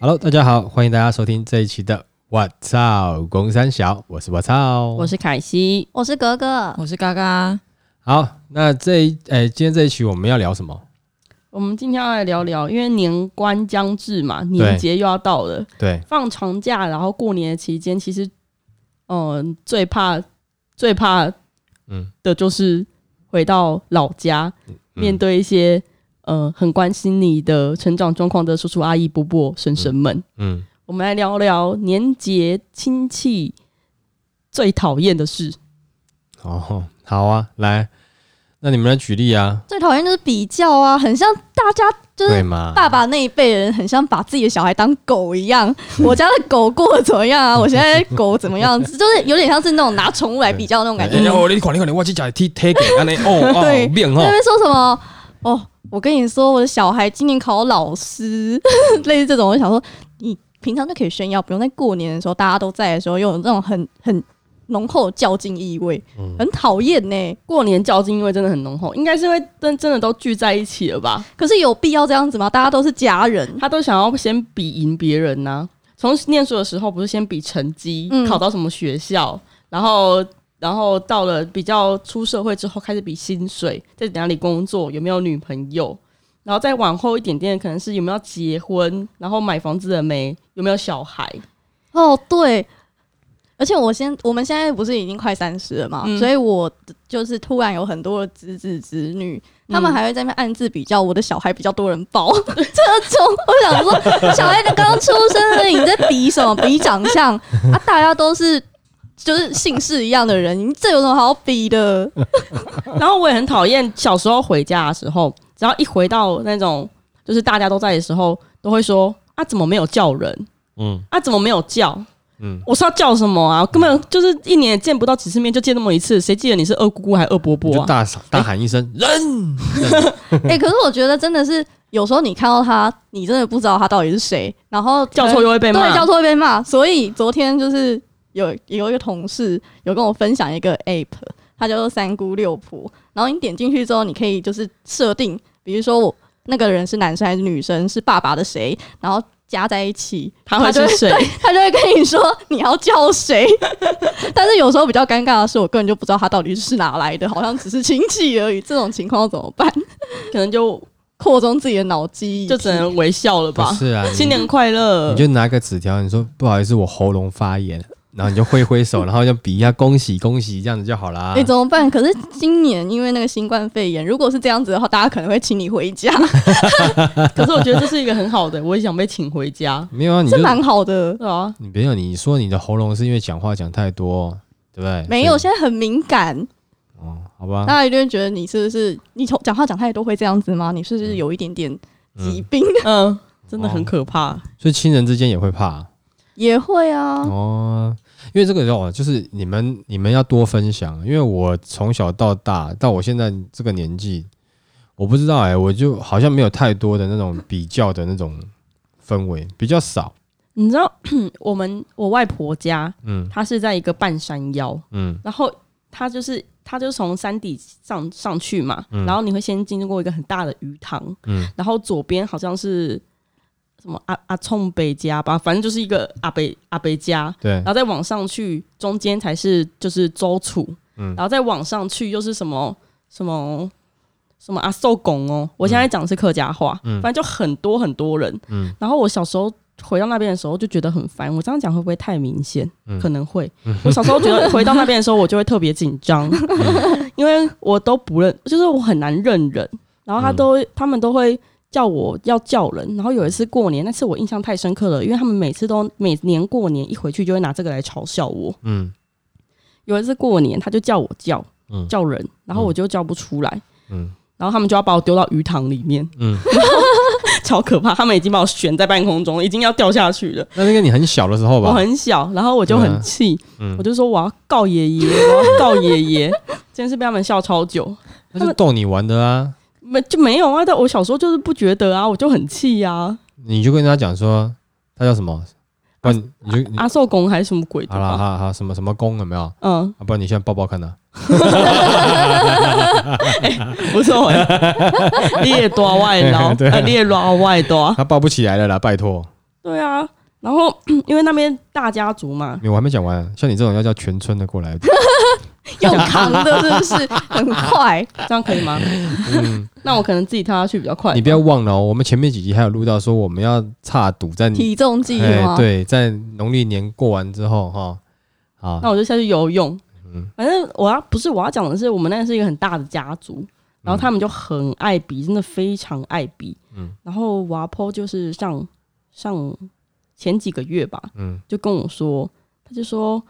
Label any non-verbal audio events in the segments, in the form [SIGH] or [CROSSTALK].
Hello，大家好，欢迎大家收听这一期的《我操公三小》，我是我操，我是凯西，我是格格，我是嘎嘎。好，那这一诶、今天这一期我们要聊什么？我们今天要来聊聊，因为年关将至嘛，年节又要到了，对，放长假，然后过年的期间，其实，嗯、最怕最怕嗯，的就是回到老家，嗯面对一些呃很关心你的成长状况的叔叔阿姨、伯伯、婶婶们。嗯，我们来聊聊年节亲戚最讨厌的事。哦，好啊，来，那你们来举例啊，最讨厌就是比较啊，很像大家就是？爸爸那一辈人，很像把自己的小孩当狗一样。[LAUGHS] 我家的狗过得怎么样啊？我现在狗怎么样？[LAUGHS] 就是有点像是那种拿宠物来比较那种感觉。哎哦，你看，你看，我去讲踢踢给安尼，哦哦，[LAUGHS] 对那，边说什么？哦，我跟你说，我的小孩今年考老师，类似这种，我就想说，你平常就可以炫耀，不用在过年的时候大家都在的时候，又有那种很很浓厚的较劲意味，嗯很讨厌呢。过年较劲，意味真的很浓厚，应该是因为真真的都聚在一起了吧？可是有必要这样子吗？大家都是家人，他都想要先比赢别人呐、从念书的时候，不是先比成绩，嗯考到什么学校，然后然后到了比较出社会之后，开始比薪水，在哪里工作，有没有女朋友，然后再往后一点点，可能是有没有结婚，然后买房子了没，有没有小孩，哦，对，而且我先，我们现在不是已经快三十了嘛，嗯所以我就是突然有很多的侄子侄女，他们嗯还会在那边暗自比较我的小孩比较多人抱，[LAUGHS] 这种我想说，小孩子刚出生而已，你在比什么？比长相啊？大家都是。就是姓氏一样的人，你这有什么好比的？[LAUGHS] 然后我也很讨厌小时候回家的时候，只要一回到那种就是大家都在的时候，都会说啊怎么没有叫人嗯啊怎么没有叫。嗯，我是要叫什么啊？根本就是一年也见不到几次面，就见那么一次，谁记得你是二姑姑还是二伯伯啊？就大大喊一声人，[LAUGHS] 哎、可是我觉得真的是有时候你看到他，你真的不知道他到底是谁，然后叫错又会被骂对，叫错会被骂。所以昨天就是有有一个同事有跟我分享一个 app，它叫做三姑六婆。然后你点进去之后，你可以就是设定，比如说我那个人是男生还是女生，是爸爸的谁，然后加在一起，他会就是谁？[LAUGHS] 他就会跟你说你要叫谁。[LAUGHS] 但是有时候比较尴尬的是，我根本就不知道他到底是哪来的，好像只是亲戚而已。这种情况怎么办？[LAUGHS] 可能就扩充自己的脑记忆，就只能微笑了吧？不是啊，新年快乐你！就拿个纸条，你说不好意思，我喉咙发炎，然后你就挥挥手，[LAUGHS] 然后就比一下恭喜恭喜，这样子就好啦哎、。怎么办？可是今年因为那个新冠肺炎，如果是这样子的话，大家可能会请你回家，[LAUGHS] 可是我觉得这是一个很好的，我也想被请回家。没有啊，你就是蛮好的。对啊，你没有，你说你的喉咙是因为讲话讲太多，对不对？没有，所现在很敏感，以哦，好吧大，家一定会觉得你是不是你从讲话讲太多会这样子吗？你是不是有一点点疾病？嗯，真的很可怕。所以亲人之间也会怕也会啊，哦。因为这个哦，就是你们你们要多分享，因为我从小到大到我现在这个年纪，我不知道哎、我就好像没有太多的那种比较的那种氛围，比较少。你知道 [CLEARS THROAT] 我们我外婆家，嗯她是在一个半山腰，嗯。然后她就是她就从山底上上去嘛，嗯。然后你会先经过一个很大的鱼塘，嗯。然后左边好像是什么阿阿冲北家吧，反正就是一个阿北阿北家，对。然，后再往上去，中间才是就是周楚，嗯。然后再往上去又是什么什么什么阿寿拱哦，我现在讲的是客家话，嗯。反正就很多很多人，嗯。然后我小时候回到那边的时候就觉得很烦，我这样讲会不会太明显？嗯。可能会，我小时候觉得回到那边的时候我就会特别紧张，[LAUGHS] 嗯。因为我都不认，就是我很难认人，然后他都会他们都会。叫我要叫人，然后有一次过年，那次我印象太深刻了，因为他们每次都每年过年一回去就会拿这个来嘲笑我。嗯有一次过年，他就叫我叫嗯叫人，然后我就叫不出来，嗯然后他们就要把我丢到鱼塘里面，嗯，[LAUGHS] 超可怕。他们已经把我悬在半空中，已经要掉下去了。那那个你很小的时候吧我？很小，然后我就很气，嗯我就说我要告爷爷，我要告爷爷。[LAUGHS] 真是被他们笑超久，那就逗你玩的啊。没就没有啊。但我小时候就是不觉得啊，我就很气呀、你就跟他讲说他叫什么，不然你就阿寿公还是什么鬼的好了，吧？好好什么什么公有没有？啊，嗯，不然你现在抱抱看呢。[LAUGHS] 不错 [LAUGHS] 欸，[LAUGHS] 你也多外劳，对啊呃你也老外多，他抱不起来了啦，拜托。对啊。然后 [CLEARS THROAT] 因为那边大家族嘛，我还没讲完，像你这种要叫全村的过来，[LAUGHS] 用扛的是不是很快？这样可以吗？嗯，那我可能自己跳下去比较快。你不要忘了哦，我们前面几集还有录到说我们要差赌在体重计对，在农历年过完之后哈，好那，我就下去游泳。嗯反正我要不是我要讲的是，我们那是一个很大的家族，然后他们就很爱比，真的非常爱比。嗯然后瓦坡就是上上前几个月吧，嗯就跟我说，他就说，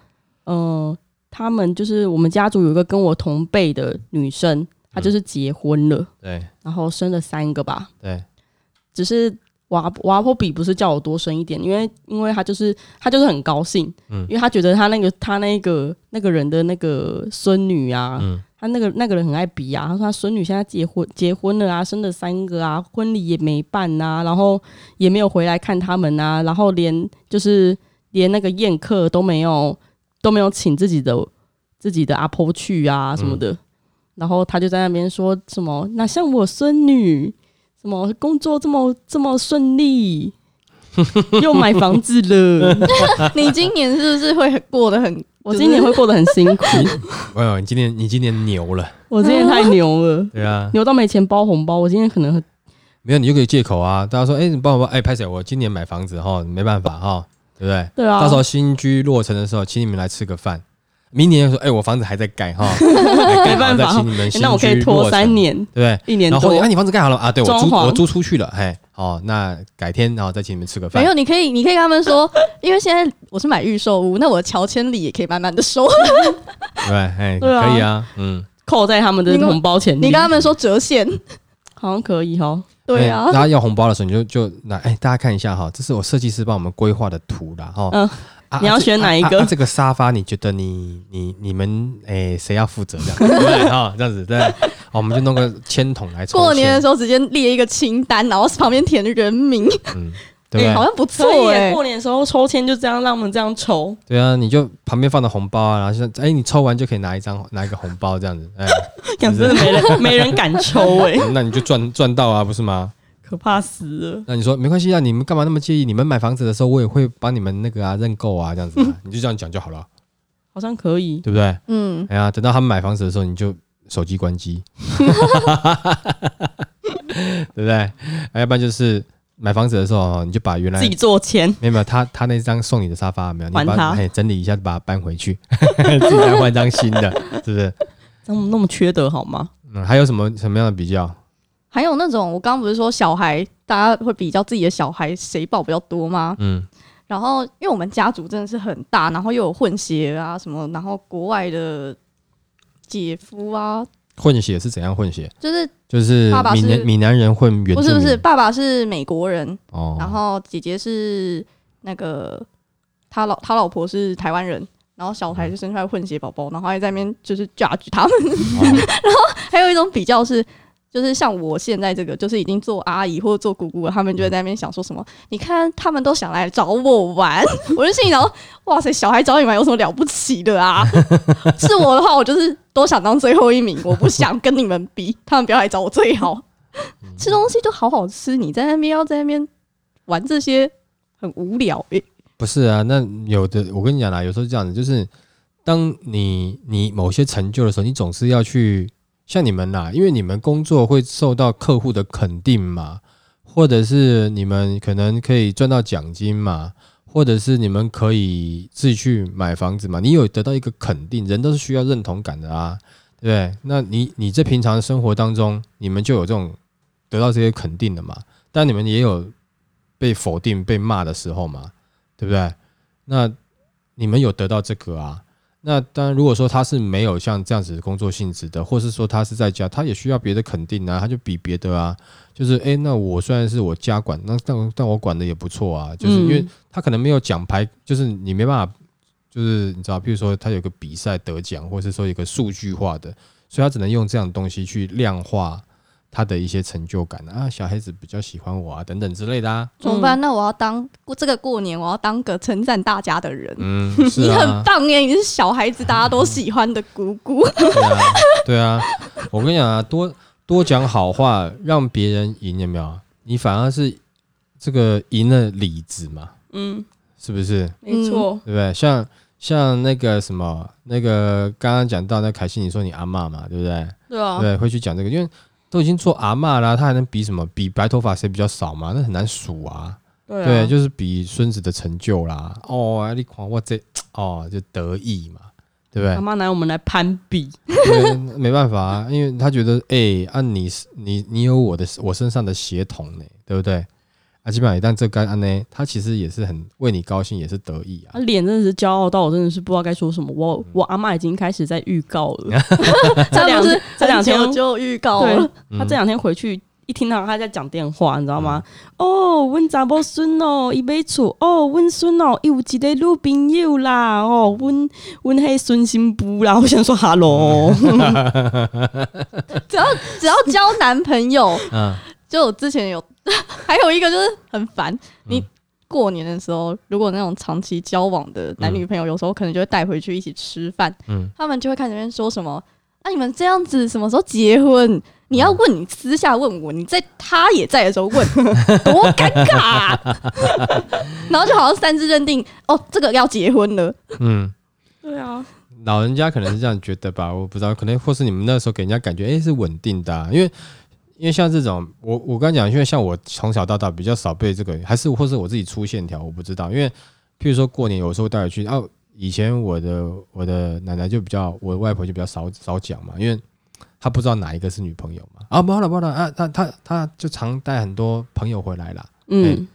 呃，他们就是我们家族有一个跟我同辈的女生，她就是结婚了，对。然后生了三个吧，对，只是瓦瓦坡比不是叫我多生一点，因为因为她就是她就是很高兴，嗯。因为她觉得她那个她那个那个人的那个孙女啊，嗯。他那个那个人很爱比啊，她说她孙女现在结婚结婚了啊，生了三个啊，婚礼也没办呐、然后也没有回来看他们啊，然后连就是连那个宴客都没有都没有请自己的自己的阿婆去啊什么的，然后他就在那边说什么，哪像我孙女，什么工作这么这么顺利，[LAUGHS] 又买房子了，[LAUGHS] 你今年是不是会过得很？我今年会过得很辛苦，哎呦，你今年你今年牛了，我今年太牛了。对啊，牛到没钱包红包，我今年可能会没有你就可以借口啊，大家说，哎，你帮我帮，哎，拍谁？我今年买房子哈，没办法哈，对不对？对啊，到时候新居落成的时候，请你们来吃个饭。明年说，哎，我房子还在盖哈，[LAUGHS] 没没办法请你们新居那我可以拖三，年，对不对？一年多然后后年，啊，你房子盖好了啊？对我租我租出去了，嘿，哦，那改天然后再请你们吃个饭没。有，你可以，你可以跟他们说，[LAUGHS] 因为现在我是买预售屋，那我的乔千里也可以慢慢的收。[LAUGHS] 对，哎，可以啊，嗯，扣在他们的红包钱里。你跟他们说折现，好像可以哈，对啊。哎，大家要红包的时候，你就就拿，哎，大家看一下哈，这是我设计师帮我们规划的图啦，哈。嗯啊你要这选哪一个？啊啊啊这个沙发，你觉得你你你们哎谁要负责这样，[LAUGHS] 哈？这样子对，好我们就弄个签筒来抽过年的签时候直接列一个清单，然后旁边填人名，嗯，对不对？好像不错哎耶。过年的时候抽签就这样让我们这样抽，对啊，你就旁边放的红包啊，然后现在哎，你抽完就可以拿一张拿一个红包这样子，哎，[LAUGHS] 讲真的没人没人敢抽哎，[LAUGHS] 那你就赚赚到啊，不是吗？可怕死了。那你说没关系啊，你们干嘛那么介意？你们买房子的时候，我也会帮你们那个啊认购啊，这样子、啊，[LAUGHS] 你就这样讲就好了，好像可以，对不对？嗯，哎呀，等到他们买房子的时候，你就手机关机，对不对？哎要不然就是买房子的时候哦，你就把原来自己做钱，没有没有他他那张送你的沙发没有，你把还他哎整理一下，把它搬回去，[LAUGHS] 自己再换张新的，[LAUGHS] 是不是？那么那么缺德好吗？嗯，还有什么什么样的比较？还有那种我刚刚不是说小孩，大家会比较自己的小孩谁抱比较多吗？嗯然后因为我们家族真的是很大，然后又有混血啊什么，然后国外的姐夫啊，混血是怎样混血？就是就是爸爸闽南闽南人混原不是不是，爸爸是美国人，哦，然后姐姐是那个他老他老婆是台湾人，然后小孩就生出来混血宝宝，然后还在那边就是 judge 他们。哦 [LAUGHS] 还有一种比较是，就是像我现在这个，就是已经做阿姨或者做姑姑了，他们就会在那边想说什么，你看他们都想来找我玩，我就心里想，哇塞，小孩找你玩有什么了不起的啊？[LAUGHS] 是我的话，我就是都想当最后一名，我不想跟你们比，他们不要来找我最好。吃东西就好好吃，你在那边要在那边玩这些很无聊诶、不是啊，那有的我跟你讲啦，有时候是这样子，就是当你你某些成就的时候，你总是要去像你们啦，因为你们工作会受到客户的肯定嘛，或者是你们可能可以赚到奖金嘛，或者是你们可以自己去买房子嘛，你有得到一个肯定，人都是需要认同感的啊，对不对？那你你在平常生活当中，你们就有这种得到这些肯定的嘛，但你们也有被否定、被骂的时候嘛，对不对？那你们有得到这个啊？那当然，如果说他是没有像这样子的工作性质的，或是说他是在家，他也需要别的肯定啊，他就比别的啊，就是诶，那我虽然是我家管，那但但我管的也不错啊，就是因为嗯。他可能没有奖牌，就是你没办法，就是你知道，比如说他有个比赛得奖，或是说一个数据化的，所以他只能用这样的东西去量化他的一些成就感啊，小孩子比较喜欢我啊，等等之类的啊。怎么办？那我要当过这个过年，我要当个称赞大家的人。嗯，[LAUGHS] 是你很啊，棒耶！你是小孩子大家都喜欢的姑姑。对啊，对啊。我跟你讲啊，多多讲好话，让别人赢，有没有？你反而是这个赢了里子嘛，嗯，是不是？没错，对不对？像像那个什么，那个刚刚讲到那凯西，你说你阿嬷嘛，对不对？对啊，对，会去讲这个，因为都已经做阿嬷啦，他还能比什么？比白头发谁比较少嘛？那很难数啊。对啊，对，就是比孙子的成就啦。哦，啊你看我这哦，就得意嘛，对不对阿？妈拿我们来攀比，没办法啊，因为他觉得，哎、按、你是你你有我的我身上的血统呢，对不对？啊，基本上一旦这干安呢，他其实也是很为你高兴，也是得意啊他。脸真的是骄傲到我真的是不知道该说什么。我我阿妈已经开始在预告了，[LAUGHS] 这两他不是这两天就预告对了，，[LAUGHS] 嗯他这两天回去一听到他在讲电话，你知道吗？哦，阮查某孙哦，伊买厝哦，阮孙哦，伊有一个女朋友啦，哦，阮阮迄孙新妇啦，我想说 hello，[LAUGHS] 只要只要交男朋友，嗯就我之前有，[LAUGHS] 还有一个就是很烦，你过年的时候，如果那种长期交往的男女朋友，有时候可能就会带回去一起吃饭，嗯，他们就会看始在那边说什么，啊，你们这样子什么时候结婚？你要问你私下问我，你在他也在的时候问，[LAUGHS] 多尴尬啊、[LAUGHS] 然后就好像擅自认定，哦，这个要结婚了，嗯，对啊，老人家可能是这样觉得吧，我不知道，可能或是你们那时候给人家感觉，哎、是稳定的、啊，因为因为像这种，我我刚讲，因为像我从小到大比较少被这个，还是或是我自己出线条，我不知道，因为譬如说过年有时候带回去，哦、以前我的我的奶奶就比较，我的外婆就比较少少讲嘛，因为她不知道哪一个是女朋友嘛，啊，不好了不好了啊，她她她就常带很多朋友回来啦，嗯，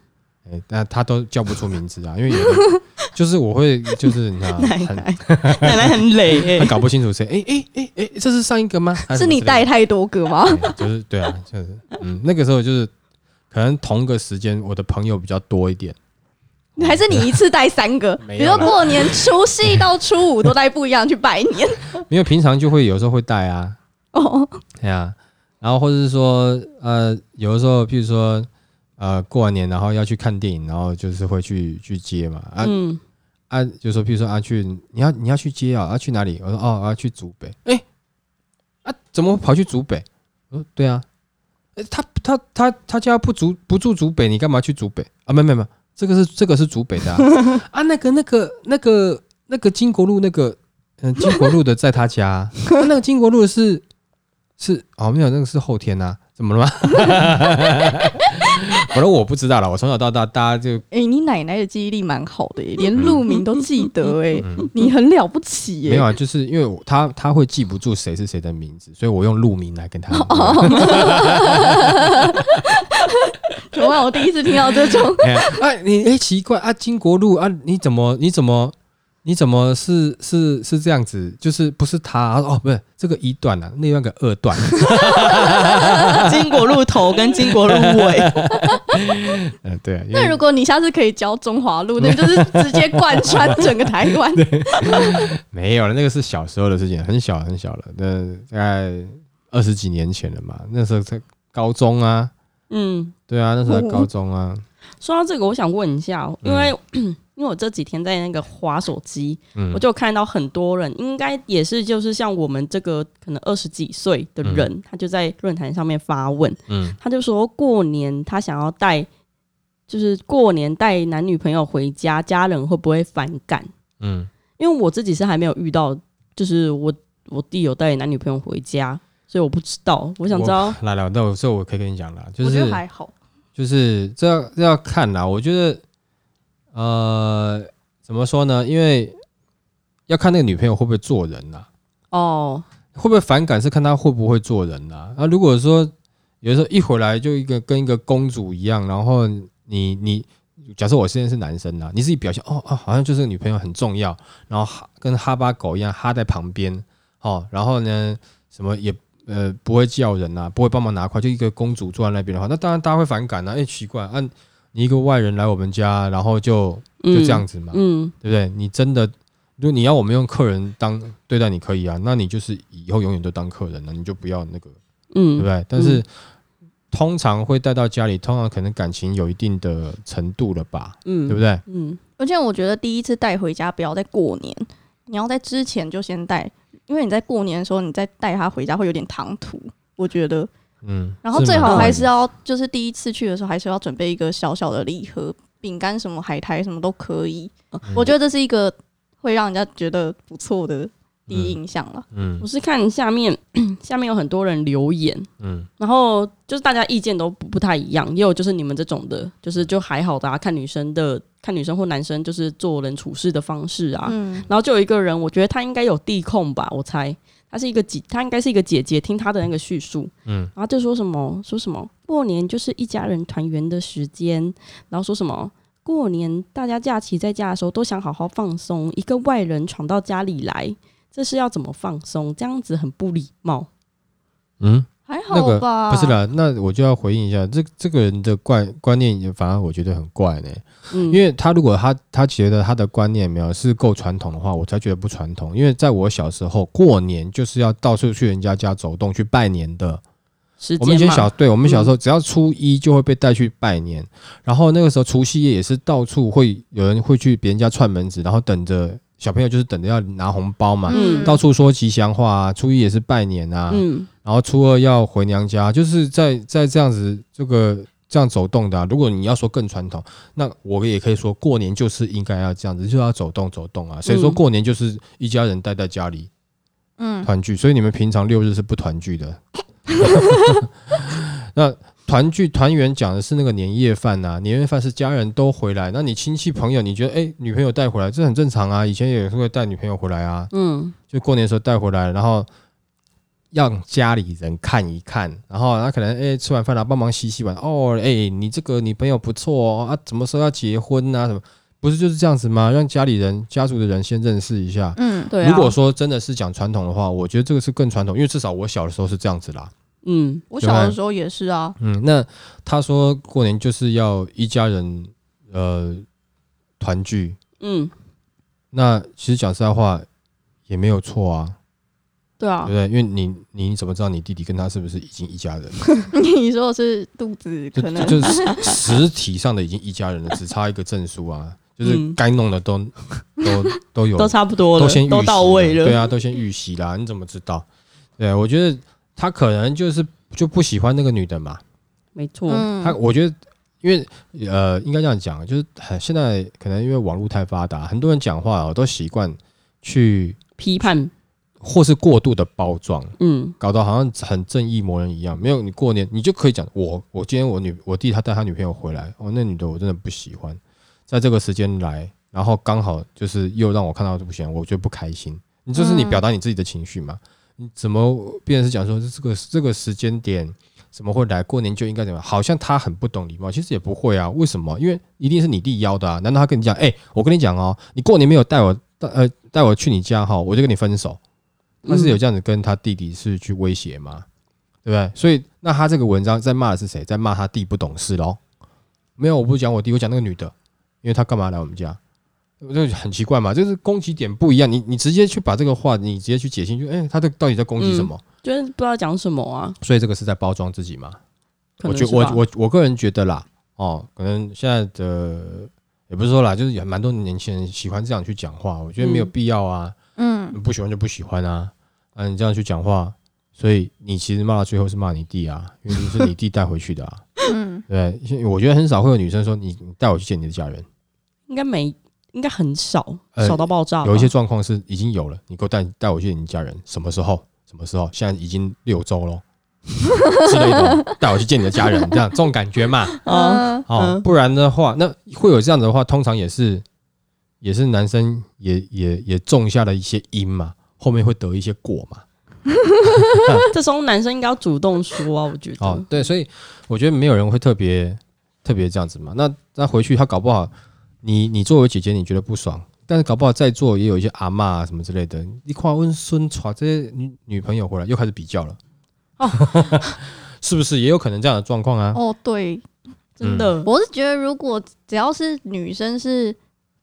哎、但他都叫不出名字啊，[LAUGHS] 因为有的就是我会就是你知道很 [LAUGHS] 奶奶 [LAUGHS] 奶奶很累他哎，搞不清楚谁，哎哎哎哎，这是上一个吗？还是你带太多个吗？就是对啊，就是嗯，那个时候就是可能同个时间，我的朋友比较多一点，还是你一次带三个？比如有啦。说过年除夕到初五都带不一样去拜年。因为平常就会有时候会带啊，哦，对啊，然后或者是说呃，有的时候譬如说呃过完年然后要去看电影，然后就是会去去接嘛啊嗯，啊，就说比如说啊去你要你要去接啊，要去哪里？我说哦我要去竹北，哎啊怎么跑去竹北？我说对啊。诶他他他他家不竹不住竹北，你干嘛去竹北啊？没没没，这个是这个是竹北的啊，[LAUGHS] 啊那个那个那个那个金国路那个嗯、金国路的 [LAUGHS] 在他家啊、啊那个金国路的是是哦没有那个是后天呐、怎么了吗？[LAUGHS] 反正我不知道了，我从小到大大家就哎、你奶奶的记忆力蛮好的耶，[LAUGHS] 连路名都记得哎、嗯你很了不起耶。没有啊，就是因为我他他会记不住谁是谁的名字，所以我用路名来跟他。[LAUGHS] [LAUGHS] 怎么办？我第一次听到这种，哎、啊，你哎、奇怪啊，金国路啊，你怎么你怎么你怎么是是是这样子？就是不是他哦，不是这个一段啊，那段个二段，[LAUGHS] 金国路头跟金国路尾，嗯、对啊，因那为如果你下次可以教中华路，那 [LAUGHS] 就是直接贯穿整个台湾。[LAUGHS] 没有了，那个是小时候的事情，很小很小了，那大概二十几年前了嘛，那时候在高中啊，嗯。对啊，那时候在高中啊，说到这个，我想问一下，嗯因为、[CLEARS THROAT] 因为我这几天在那个滑手机，嗯。我就看到很多人，应该也是就是像我们这个可能二十几岁的人，他就在论坛上面发问，嗯。他就说过年他想要带，就是过年带男女朋友回家，家人会不会反感？嗯。因为我自己是还没有遇到，就是我我弟有带男女朋友回家，所以我不知道，我想知道，来了，那我这我可以跟你讲了，就我觉是得还好，就是这要这要看啦，我觉得呃怎么说呢？因为要看那个女朋友会不会做人啦，哦，会不会反感是看她会不会做人啦。那、如果说有时候一回来就一个跟一个公主一样，然后你你假设我现在是男生啦，你自己表现哦哦，好像就是女朋友很重要，然后哈跟哈巴狗一样哈在旁边哦，然后呢什么也呃不会叫人啊，不会帮忙拿筷，就一个公主坐在那边的话，那当然大家会反感啊，哎、奇怪啊，你一个外人来我们家，然后就就这样子嘛，嗯，对不对？你真的，如果你要我们用客人当对待你可以啊，那你就是以后永远都当客人了，你就不要那个，嗯，对不对？但是通常会带到家里，通常可能感情有一定的程度了吧，嗯，对不对？嗯，而且我觉得第一次带回家不要在过年，你要在之前就先带，因为你在过年的时候你再带他回家会有点唐突，我觉得。嗯，然后最好还是要就是第一次去的时候还是要准备一个小小的礼盒，饼干什么海苔什么都可以。嗯我觉得这是一个会让人家觉得不错的第一印象了。嗯。我是看下面 [CLEARS THROAT] 下面有很多人留言，嗯。然后就是大家意见都不不太一样，也有就是你们这种的，就是就还好的、啊，看女生的看女生或男生就是做人处事的方式啊。嗯，然后就有一个人，我觉得他应该有地控吧，我猜他是一个姐，他应该是一个姐姐，听他的那个叙述，嗯。然后就说什么说什么过年就是一家人团圆的时间，然后说什么过年大家假期在家的时候都想好好放松，一个外人闯到家里来，这是要怎么放松？这样子很不礼貌。嗯，还那个好吧？不是，啦，那我就要回应一下，这这个人的怪观念也反而我觉得很怪呢，嗯，因为他如果他他觉得他的观念没有是够传统的话，我才觉得不传统。因为在我小时候，过年就是要到处去人家家走动去拜年的。我们以前，小对我们小时候，只要初一就会被带去拜年，然后那个时候除夕夜也是到处会有人会去别人家串门子，然后等着小朋友就是等着要拿红包嘛，嗯到处说吉祥话啊。初一也是拜年啊，嗯然后初二要回娘家，就是在在这样子这个这样走动的啊、如果你要说更传统，那我也可以说过年就是应该要这样子，就要走动走动啊。所以说嗯过年就是一家人待在家里嗯，团聚？所以你们平常六日是不团聚的。[LAUGHS] [LAUGHS] [LAUGHS] 那团聚团圆讲的是那个年夜饭呐、年夜饭是家人都回来，那你亲戚朋友你觉得哎、女朋友带回来这很正常啊，以前也是会带女朋友回来啊，嗯就过年的时候带回来，然后让家里人看一看，然后他可能哎、吃完饭了帮忙洗洗碗，哦哎、你这个女朋友不错哦啊，什么时候要结婚啊什么？不是就是这样子吗？让家里人家族的人先认识一下。嗯，对啊。如果说真的是讲传统的话，我觉得这个是更传统，因为至少我小的时候是这样子啦。嗯我小的时候也是啊。嗯，那他说过年就是要一家人呃团聚，嗯，那其实讲实在话也没有错啊，对啊对不，对？因为你你怎么知道你弟弟跟他是不是已经一家人？[LAUGHS] 你说的是肚子可能就是实体上的已经一家人了，只差一个证书啊，就是嗯该弄的都都都有，[LAUGHS] 都差不多了，都先预习都到位了。对啊，都先预习啦，你怎么知道？对，我觉得他可能就是就不喜欢那个女的嘛，没错。嗯，他我觉得。因为呃，应该这样讲，就是很现在可能因为网络太发达，很多人讲话哦都习惯去批判，或是过度的包装，嗯搞得好像很正义魔人一样。没有你过年，你就可以讲我我今天我女我弟他带他女朋友回来，哦，那女的我真的不喜欢，在这个时间来，然后刚好就是又让我看到这不行，我觉得不开心。你就是你嗯表达你自己的情绪嘛？你你怎么变成是讲说这个这个时间点怎么会来？过年就应该怎么样？好像他很不懂礼貌，其实也不会啊。为什么？因为一定是你弟邀的啊。难道他跟你讲，哎、我跟你讲哦，你过年没有带我带呃带我去你家哈，我就跟你分手。他是有这样子跟他弟弟是去威胁吗？对不对？所以那他这个文章在骂的是谁？在骂他弟不懂事喽？没有，我不讲我弟，我讲那个女的，因为她干嘛来我们家？这很奇怪嘛，就是攻击点不一样。你你直接去把这个话，你直接去解析，就哎、他这到底在攻击什么？就是不知道讲什么啊。所以这个是在包装自己嘛？我觉我我我个人觉得啦，哦，可能现在的也不是说啦，就是有蛮多年轻人喜欢这样去讲话，我觉得没有嗯必要啊。嗯不喜欢就不喜欢啊，啊，你这样去讲话，所以你其实骂到最后是骂你弟啊，因为你是你弟带回去的啊，嗯，[LAUGHS] 对，我觉得很少会有女生说你你带我去见你的家人，应该没，应该很少，呃少到爆炸吧。有一些状况是已经有了，你给我带带我去见你家人，什么时候？什么时候？现在已经六周了 [LAUGHS] 之类的，带我去见你的家人，这样这种感觉嘛，啊，[LAUGHS] 嗯哦，嗯不然的话，那会有这样子的话，通常也是也是男生也也也种下了一些因嘛，后面会得一些果嘛。[LAUGHS] 这时候男生应该要主动说啊，我觉得。哦，对，所以我觉得没有人会特别特别这样子嘛。那那回去他搞不好，你你作为姐姐你觉得不爽，但是搞不好在座也有一些阿嬷啊什么之类的，你夸温孙传这些女女朋友回来又开始比较了，哦 [LAUGHS] 是不是也有可能这样的状况啊？哦对，真的，我是觉得如果只要是女生是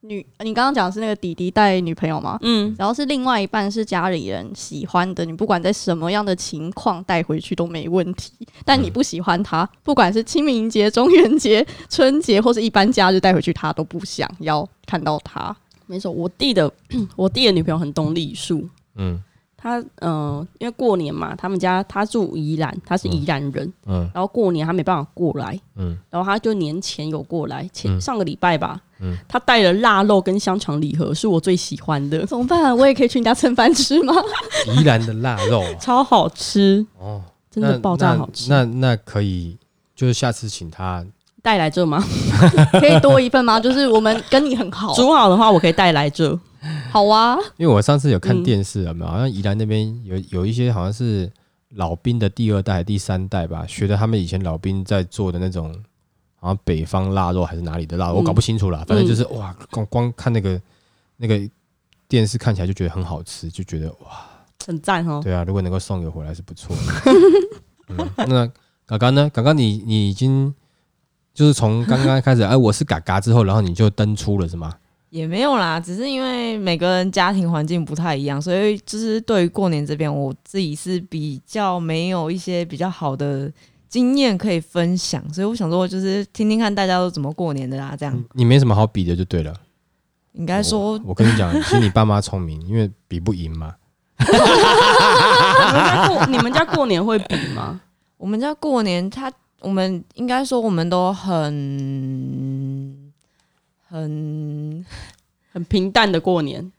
女，你刚刚讲的是那个弟弟带女朋友吗？嗯，然后是另外一半是家里人喜欢的，你不管在什么样的情况带回去都没问题。但你不喜欢他，不管是清明节、中元节、春节或是一般假日带回去，他都不想要看到他。没错，我弟的我弟的女朋友很懂礼数，嗯。他嗯、呃因为过年嘛，他们家他住宜兰，他是宜兰人，嗯。然后过年他没办法过来，嗯，然后他就年前有过来，前、嗯。上个礼拜吧，嗯他带了腊肉跟香肠礼盒，是我最喜欢的，怎么办？我也可以去你家蹭饭吃吗？宜兰的腊肉啊 [LAUGHS] 超好吃，哦，真的爆炸好吃。那那那可以，就是下次请他带来这吗？[LAUGHS] 可以多一份吗？就是我们跟你很好，煮好的话，我可以带来这。好啊。因为我上次有看嗯电视，有没有？好像宜兰那边有有一些好像是老兵的第二代、第三代吧，学的他们以前老兵在做的那种，好像北方腊肉还是哪里的腊肉，我嗯搞不清楚啦。反正就是哇，光光看那个那个电视看起来就觉得很好吃，就觉得哇，很赞哦。对啊，如果能够送个回来是不错的。[LAUGHS] 嗯、那嘎嘎呢？嘎嘎你你已经就是从刚刚开始，哎，我是嘎嘎之后，然后你就登出了是吗？也没有啦，只是因为每个人家庭环境不太一样，所以就是对于过年这边，我自己是比较没有一些比较好的经验可以分享，所以我想说，就是听听看大家都怎么过年的啦，这样你没什么好比的就对了。应该说我，我跟你讲，其实你爸妈聪明，因为比不赢嘛。你们家过你们家过年会比吗？我们家过年，他我们应该说我们都很很很平淡的过年，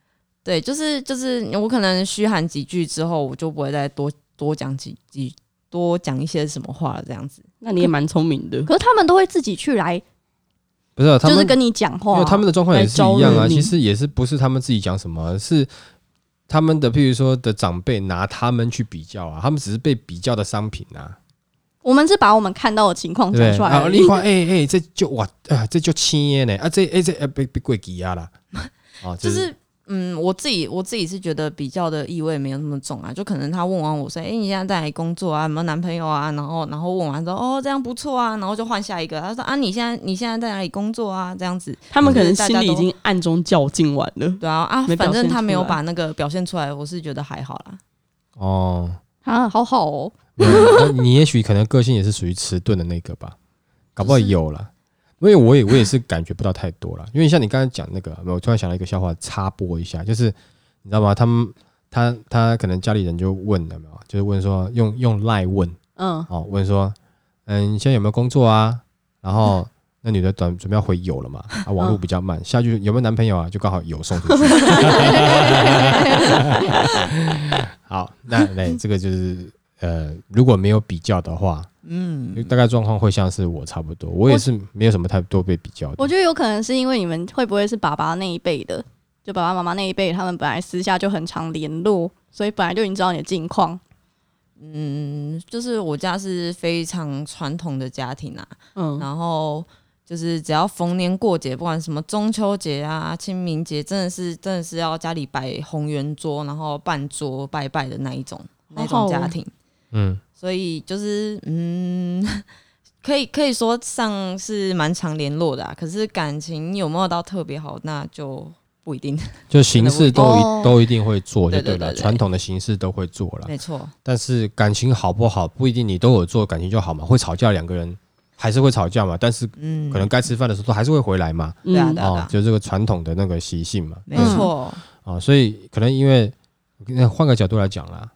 对，就是就是我可能嘘寒几句之后，我就不会再多多讲几几多讲一些什么话了，这样子。那你也蛮聪明的。可是他们都会自己去来，不是啊他们，就是跟你讲话、因为他们的状况也是一样啊。其实也是不是他们自己讲什么，是他们的，譬如说的长辈拿他们去比较啊，他们只是被比较的商品啊，我们是把我们看到的情况对不对？啊，讲出来而已。你看，哎哎，这就哇，啊，这就青耶呢，啊，这哎这哎被被贵给啊啦，啊，[LAUGHS] 就是嗯，我自己我自己是觉得比较的意味没有那么重啊，就可能他问完我说，哎、你现在在哪里工作啊？有没有男朋友啊？然后然后问完之后，哦，这样不错啊，然后就换下一个。他说啊，你现在你现在在哪里工作啊？这样子，他们可能心里已经暗中较劲完了。对啊啊 [LAUGHS] 反正他没有把那个表现出来，我是觉得还好啦。哦，啊，好好哦，你也许可能个性也是属于迟钝的那个吧，搞不好有啦。因为我也我也是感觉不到太多了，因为像你刚才讲那个，我突然想到一个笑话，插播一下，就是你知道吗？他们他他可能家里人就问了没有，就是问说用用赖问嗯，哦，问说，嗯，你现在有没有工作啊？然后那女的准准备要回有了嘛，啊，网络比较慢，下句有没有男朋友啊？就刚好有送出去。[LAUGHS] 好，那那这个就是呃，如果没有比较的话，嗯，大概状况会像是我差不多，我也是没有什么太多被比较的。我觉得有可能是因为你们会不会是爸爸那一辈的，就爸爸妈妈那一辈，他们本来私下就很常联络，所以本来就已经知道你的近况。嗯，就是我家是非常传统的家庭啊，嗯，然后就是只要逢年过节，不管什么中秋节啊、清明节，真的是真的是要家里摆红圆桌，然后办桌拜拜的那一种那种家庭。嗯，所以就是嗯，[LAUGHS] 可以可以说上是蛮常联络的、啊，可是感情有没有到特别好，那就不一定。就形式都哦一都一定会做，就对了，对对对对传统的形式都会做了。没错，但是感情好不好，不一定你都有做，感情就好嘛。会吵架，两个人还是会吵架嘛，但是嗯，可能该吃饭的时候都还是会回来嘛。嗯对啊对啊哦，就这个传统的那个习性嘛。没错，啊、所以可能因为那换个角度来讲啦，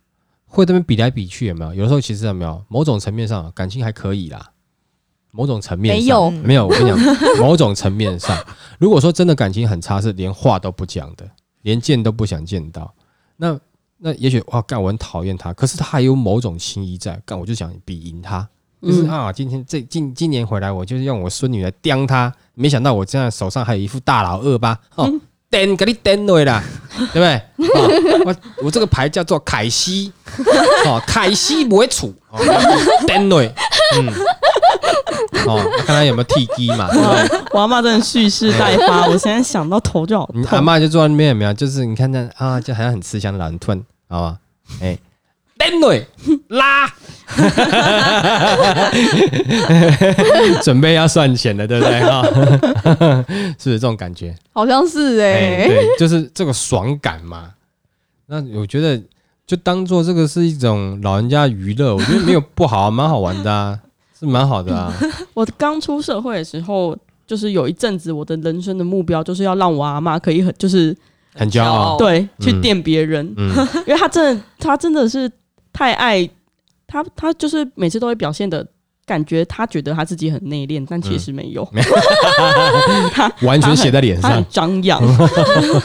会这边比来比去有没有？有的时候其实有没有某种层面上感情还可以啦，某种层面上没有。嗯没有。我跟你讲，[LAUGHS] 某种层面上，如果说真的感情很差，是连话都不讲的，连见都不想见到，那那也许哇干我很讨厌他，可是他还有某种情谊在，干我就想比赢他。就是嗯。啊，今天这今今年回来，我就是用我孙女来刁他，没想到我现在手上还有一副大老二吧，哦，颠给你颠落啦，对不对？哦、我我这个牌叫做凯西，哦，凯西不会处，哦，颠对，嗯，哦，看他有没有剃鸡嘛，对不对？[LAUGHS] 我阿妈真的蓄势待发，我现在想到头就好你阿痛。妈就坐在那边有没有？就是你看那啊，就好像很吃香的老人突然，好吧？哎等对拉，准备要算钱了，对不对哈？[LAUGHS] 是不是这种感觉？好像是哎、哎，对，就是这个爽感嘛。那我觉得就当做这个是一种老人家娱乐，我觉得没有不好啊，蛮好玩的啊，[LAUGHS] 是蛮好的啊。[LAUGHS] 我刚出社会的时候，就是有一阵子我的人生的目标就是要让我阿妈可以很就是很骄傲，对去嗯电别人，嗯，因为他真的他真的是太爱他，他就是每次都会表现的。感觉他觉得他自己很内敛，但其实没有，[LAUGHS] 他完全写在脸上他很。张扬。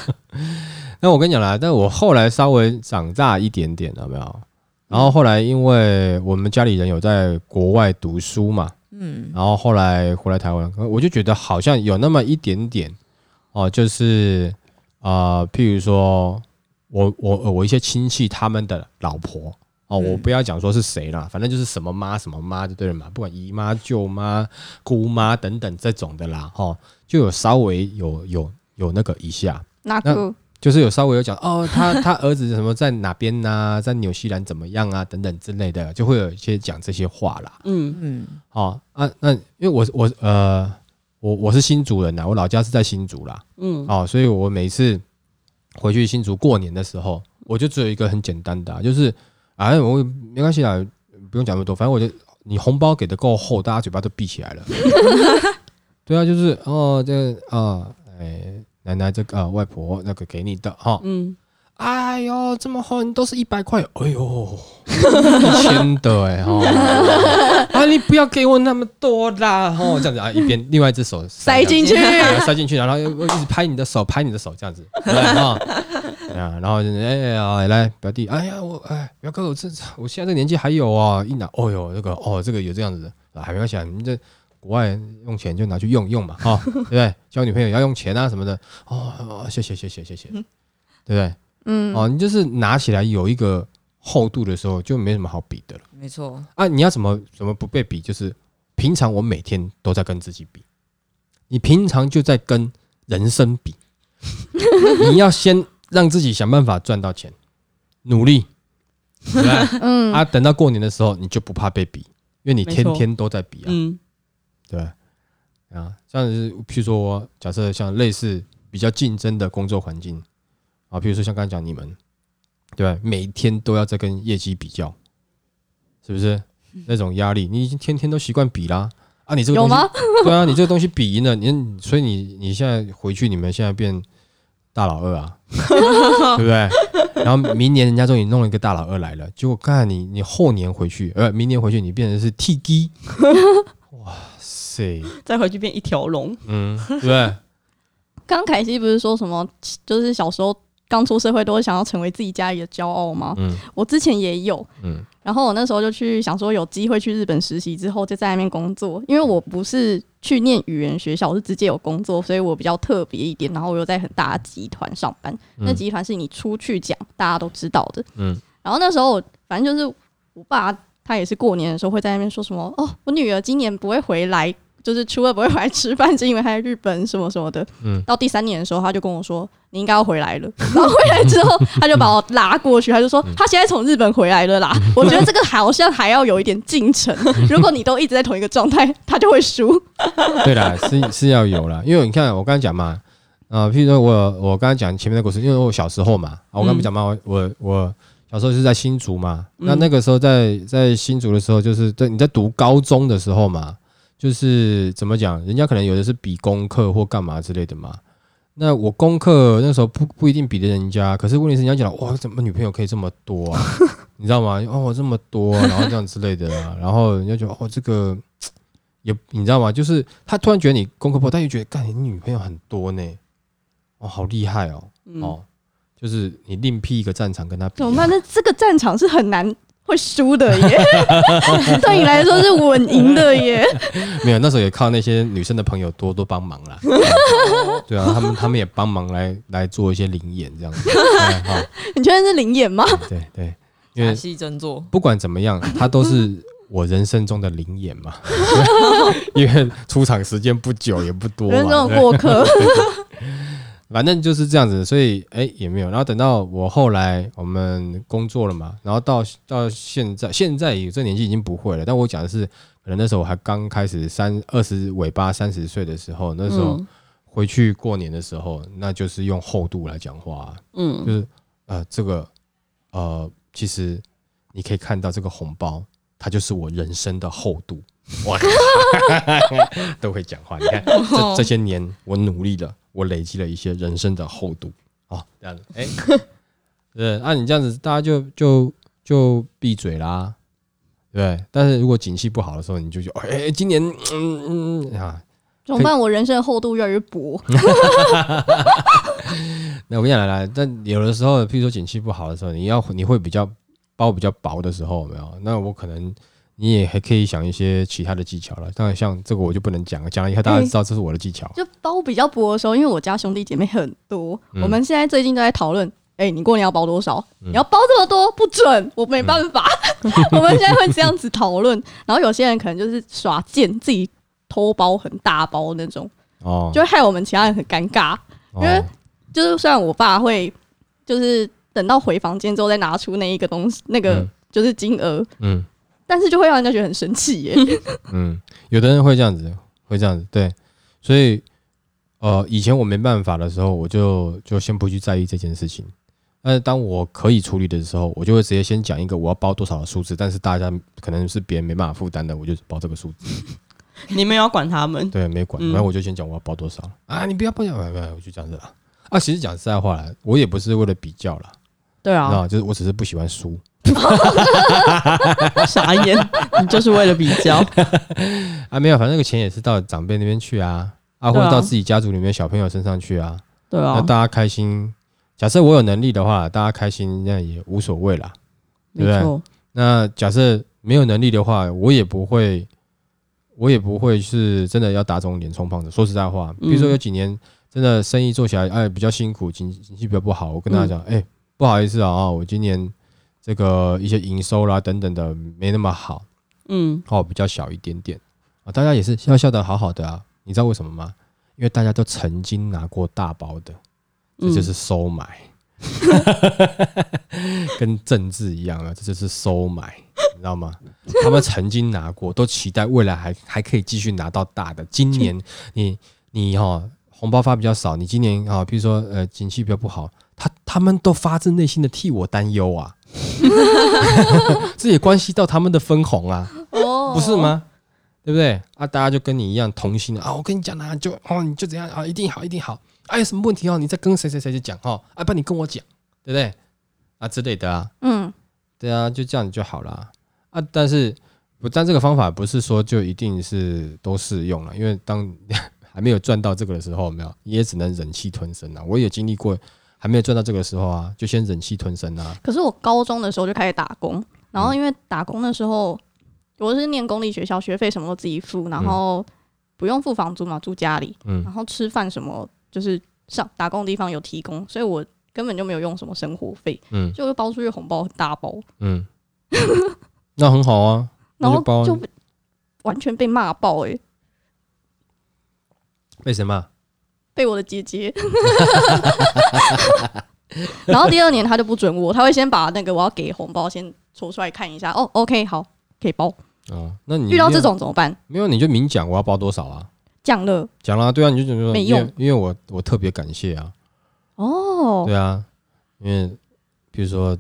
[LAUGHS] 那我跟你讲啦，但我后来稍微长大一点点，有没有？然后后来因为我们家里人有在国外读书嘛，嗯，然后后来回来台湾，我就觉得好像有那么一点点哦，就是啊、呃譬如说我我我一些亲戚他们的老婆哦，嗯我不要讲说是谁啦，反正就是什么妈什么妈就对了嘛，不管姨妈、舅妈、姑妈等等这种的啦，哦，就有稍微有有有那个一下。那那就是有稍微有讲哦，他他儿子什么在哪边呐、在纽西兰怎么样啊，等等之类的，就会有一些讲这些话啦。嗯嗯，哦啊，那因为我我呃我我是新竹人呐，我老家是在新竹啦。嗯哦，所以我每次回去新竹过年的时候，我就只有一个很简单的、啊，就是啊我没关系啦，不用讲那么多，反正我就你红包给的够厚，大家嘴巴都闭起来了。[LAUGHS] 对啊，就是哦这个啊哎。奶奶，这个、啊、外婆那个给你的哈，嗯，哎呦，这么厚，你都是一百块，哎呦，一千的哎哈，啊，你不要给我那么多啦，哈，这样子啊，一边另外一只手塞进去，哎塞进去，然后又又一直拍你的手，拍你的手，这样子，对啊，啊，然后就是哎呀，来表弟，哎呀，我哎表哥，我这我现在这年纪还有啊，一拿，哦呦，这个哦，这个有这样子的，啊，还没关系啊，你这国外用钱就拿去用用嘛，哈、对不对？交女朋友要用钱啊什么的，哦，哦谢谢谢谢谢谢，对不对？嗯，哦，你就是拿起来有一个厚度的时候，就没什么好比的了没错，啊！你要怎么怎么不被比？就是平常我每天都在跟自己比，你平常就在跟人生比，[LAUGHS] 你要先让自己想办法赚到钱，努力，对吧？[LAUGHS] 嗯，啊，等到过年的时候，你就不怕被比，因为你天天都在比啊，嗯对吧啊，这样子，譬如说，假设像类似比较竞争的工作环境啊，譬如说像刚才讲你们，对吧？每天都要在跟业绩比较，是不是？那种压力，你已经天天都习惯比啦。啊，你这个东西有吗？[LAUGHS] 对啊，你这个东西比赢了，你所以你你现在回去，你们现在变大老二啊，[LAUGHS] 对不对？然后明年人家终于弄了一个大老二来了，结果看你你后年回去，呃，明年回去你变成是 T G，[LAUGHS] 哇塞，再回去变一条龙。嗯，对不对？[LAUGHS] 刚凯西不是说什么，就是小时候刚出社会都会想要成为自己家里的骄傲吗？嗯我之前也有，嗯然后我那时候就去想说有机会去日本实习之后就在那边工作，因为我不是去念语言学校，我是直接有工作，所以我比较特别一点。然后我又在很大的集团上班，那集团是你出去讲大家都知道的。嗯然后那时候我反正就是我爸他也是过年的时候会在那边说什么哦，我女儿今年不会回来，就是初二不会回来吃饭，是因为他在日本什么什么的。嗯到第三年的时候，他就跟我说你应该要回来了。然后回来之后，他就把我拉过去，他就说他现在从日本回来了啦。我觉得这个好像还要有一点进程，[LAUGHS] 如果你都一直在同一个状态，他就会输。[LAUGHS] 对啦，是是要有啦，因为你看我刚才讲嘛，啊、譬如说我我刚才讲前面的故事，因为我小时候嘛，啊我刚不讲嘛，我我我小时候是在新竹嘛，那嗯那个时候在在新竹的时候，就是在你在读高中的时候嘛，就是怎么讲，人家可能有的是比功课或干嘛之类的嘛。那我功课那时候不不一定比得人家，可是问题是人家讲哇，怎么女朋友可以这么多啊？[LAUGHS] 你知道吗？哦，这么多、然后这样之类的啊，然后人家觉得哦，这个也你知道吗？就是他突然觉得你功课不好，但又觉得干你女朋友很多呢，哦，好厉害哦，嗯，哦，就是你另辟一个战场跟他比、怎么办？那这个战场是很难会输的耶，[LAUGHS] 对你来说是稳赢的耶。[LAUGHS] 没有，那时候也靠那些女生的朋友多多帮忙啦。[LAUGHS] 对啊，他们他们也帮忙来来做一些灵演这样子。你确定是灵演吗？对对，因假为戏真做，不管怎么样，他都是我人生中的灵演嘛。因为出场时间不久也不多人嘛。对中的过客，反正就是这样子，所以哎、也没有。然后等到我后来我们工作了嘛，然后到到现在，现在有这年纪已经不会了。但我讲的是，可能那时候我还刚开始三二十尾巴三十岁的时候，那时候嗯回去过年的时候，那就是用厚度来讲话啊、嗯就是呃这个呃，其实你可以看到这个红包，它就是我人生的厚度。哇，[LAUGHS] [LAUGHS] 都会讲话。你看这这些年我努力了，我累积了一些人生的厚度哦，这样子，[LAUGHS] 哎、对，那、你这样子，大家就就就闭嘴啦，对？但是如果景气不好的时候，你就觉得，哎、今年嗯嗯啊，怎么办？我人生的厚度越来越薄。[LAUGHS] 那我跟你讲来，但有的时候，譬如说景气不好的时候，你要你会比较包比较薄的时候，有没有？那我可能你也还可以想一些其他的技巧了。当然，像这个我就不能讲了，讲了以后大家知道这是我的技巧。就包比较薄的时候，因为我家兄弟姐妹很多，嗯我们现在最近都在讨论。哎、你过年要包多少？嗯你要包这么多不准，我没办法。[LAUGHS] 我们现在会这样子讨论，然后有些人可能就是耍贱，自己偷包很大包那种，哦，就会害我们其他人很尴尬。因为哦就是虽然我爸会，就是等到回房间之后再拿出那一个东西，那个嗯就是金额，嗯但是就会让人家觉得很生气耶。[LAUGHS] 嗯，有的人会这样子，会这样子，对，所以呃，以前我没办法的时候，我就就先不去在意这件事情。但是当我可以处理的时候，我就会直接先讲一个我要包多少的数字，但是大家可能是别人没办法负担的，我就包这个数字。[LAUGHS] 你们要管他们，对，没管，嗯然后我就先讲我要包多少啊，你不要不要，不要，不要我就这样子了。啊，其实讲实在话啦，我也不是为了比较啦，对啊，啊，就是我只是不喜欢输。[LAUGHS] 傻眼，你就是为了比较，[LAUGHS] 啊，没有，反正那个钱也是到长辈那边去啊，啊，或对啊者到自己家族里面小朋友身上去啊。对啊，那大家开心，假设我有能力的话，大家开心那也无所谓啦。对不对，那假设没有能力的话，我也不会，我也不会是真的要打肿脸充胖子。说实在话，比如说嗯有几年真的生意做起来，哎，比较辛苦，经经济比较不好，我跟大家嗯讲，哎、不好意思啊，哦我今年这个一些营收啦等等的没那么好，嗯，哦，比较小一点点。啊，大家也是笑笑的好好的啊，你知道为什么吗？因为大家都曾经拿过大包的，这嗯。就是收买，[LAUGHS] 跟政治一样啊，这就是收买，你知道吗？他们曾经拿过，都期待未来还还可以继续拿到大的。今年你你哈、红包发比较少，你今年啊，比如说呃景气比较不好，他他们都发自内心的替我担忧啊，[LAUGHS] 这也关系到他们的分红啊。哦不是？吗？对不对啊？大家就跟你一样同心啊！我跟你讲啊，就哦，你就怎样啊，一定好，一定好。啊，有什么问题哦，你再跟谁谁谁去讲哦，啊，不然你跟我讲，对不对？啊之类的啊，嗯，对啊，就这样就好了。啊。但是不，但这个方法不是说就一定是都适用了，因为当 [LAUGHS] 还没有赚到这个的时候，没有你也只能忍气吞声啊。我也经历过，还没有赚到这个时候啊，就先忍气吞声啊。可是我高中的时候就开始打工，然后因为打工的时候我是念公立学校，学费什么都自己付，然后不用付房租嘛，住家里，嗯。然后吃饭什么就是上打工的地方有提供，所以我根本就没有用什么生活费，嗯。就包出去红包很大包，嗯，[LAUGHS] 那很好啊。然后就完全被骂爆诶、被谁骂？被我的姐姐。[LAUGHS] 然后第二年他就不准我，他会先把那个我要给红包先抽出来看一下。哦，OK，好，可以包。哦，那你遇到这种怎么办？没有，你就明讲我要包多少啊？讲了讲了、对啊，你就讲说没用因为我我特别感谢啊，哦，对啊，因为比如说